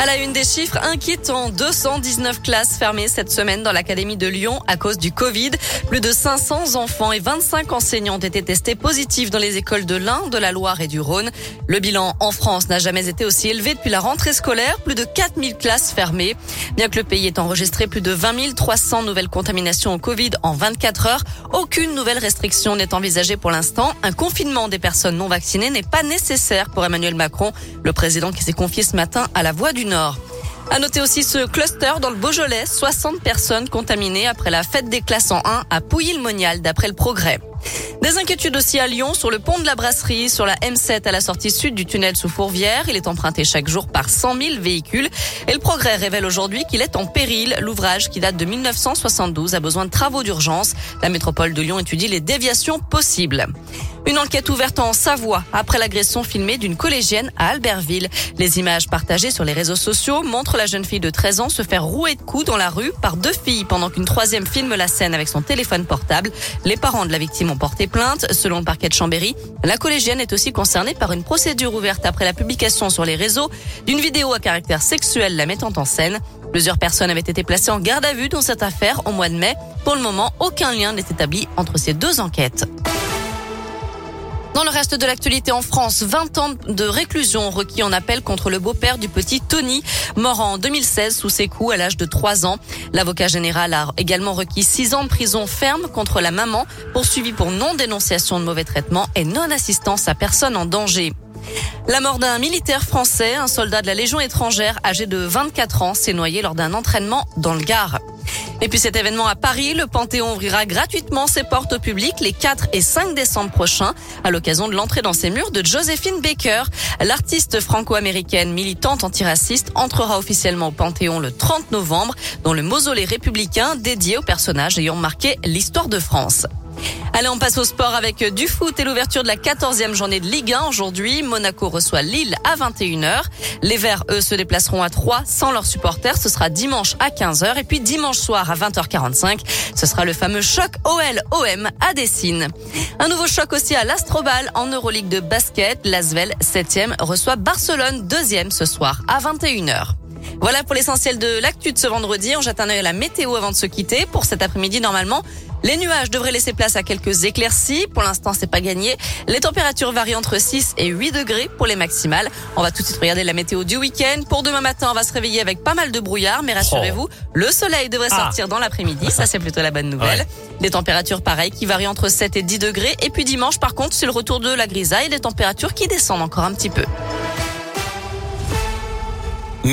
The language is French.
À la une des chiffres inquiétants, 219 classes fermées cette semaine dans l'Académie de Lyon à cause du Covid. Plus de 500 enfants et 25 enseignants ont été testés positifs dans les écoles de l'Ain, de la Loire et du Rhône. Le bilan en France n'a jamais été aussi élevé depuis la rentrée scolaire, plus de 4000 classes fermées. Bien que le pays ait enregistré plus de 20 300 nouvelles contaminations au Covid en 24 heures, aucune nouvelle restriction n'est envisagée pour l'instant. Un confinement des personnes non vaccinées n'est pas nécessaire pour Emmanuel Macron, le président qui s'est confié ce matin à la Voix du À noter aussi ce cluster dans le Beaujolais, 60 personnes contaminées après la fête des classes en 1 à Pouilly-le-Monial d'après le progrès. Des inquiétudes aussi à Lyon sur le pont de la Brasserie, sur la M7 à la sortie sud du tunnel sous Fourvière. Il est emprunté chaque jour par 100 000 véhicules. Et le progrès révèle aujourd'hui qu'il est en péril. L'ouvrage qui date de 1972 a besoin de travaux d'urgence. La métropole de Lyon étudie les déviations possibles. Une enquête ouverte en Savoie après l'agression filmée d'une collégienne à Albertville. Les images partagées sur les réseaux sociaux montrent la jeune fille de 13 ans se faire rouer de coups dans la rue par deux filles pendant qu'une troisième filme la scène avec son téléphone portable. Les parents de la victime ont porté plainte. Selon le parquet de Chambéry, la collégienne est aussi concernée par une procédure ouverte après la publication sur les réseaux d'une vidéo à caractère sexuel la mettant en scène. Plusieurs personnes avaient été placées en garde à vue dans cette affaire au mois de mai. Pour le moment, aucun lien n'est établi entre ces deux enquêtes. Dans le reste de l'actualité en France, 20 ans de réclusion requis en appel contre le beau-père du petit Tony, mort en 2016 sous ses coups à l'âge de 3 ans. L'avocat général a également requis 6 ans de prison ferme contre la maman, poursuivie pour non-dénonciation de mauvais traitements et non-assistance à personne en danger. La mort d'un militaire français, un soldat de la Légion étrangère âgé de 24 ans, s'est noyé lors d'un entraînement dans le Gard. Et puis cet événement à Paris, le Panthéon ouvrira gratuitement ses portes au public les 4 et 5 décembre prochains à l'occasion de l'entrée dans ses murs de Josephine Baker. L'artiste franco-américaine militante antiraciste entrera officiellement au Panthéon le 30 novembre dans le mausolée républicain dédié aux personnages ayant marqué l'histoire de France. Allez, on passe au sport avec du foot et l'ouverture de la 14e journée de Ligue 1 aujourd'hui. Monaco reçoit Lille à 21h. Les Verts, eux, se déplaceront à 3 sans leurs supporters. Ce sera dimanche à 15h et puis dimanche soir à 20h45. Ce sera le fameux choc OL-OM à Dessine. Un nouveau choc aussi à l'Astrobal en Euroleague de basket. L'Asvel, 7e, reçoit Barcelone, 2e ce soir à 21h. Voilà pour l'essentiel de l'actu de ce vendredi. On jette un œil à la météo avant de se quitter. Pour cet après-midi, normalement, les nuages devraient laisser place à quelques éclaircies. Pour l'instant, c'est pas gagné. Les températures varient entre 6 et 8 degrés pour les maximales. On va tout de suite regarder la météo du week-end. Pour demain matin, on va se réveiller avec pas mal de brouillard, mais rassurez-vous, oh. le soleil devrait ah. sortir dans l'après-midi. Ça, c'est plutôt la bonne nouvelle. Les températures, pareilles, qui varient entre 7 et 10 degrés. Et puis dimanche, par contre, c'est le retour de la grisaille, des températures qui descendent encore un petit peu.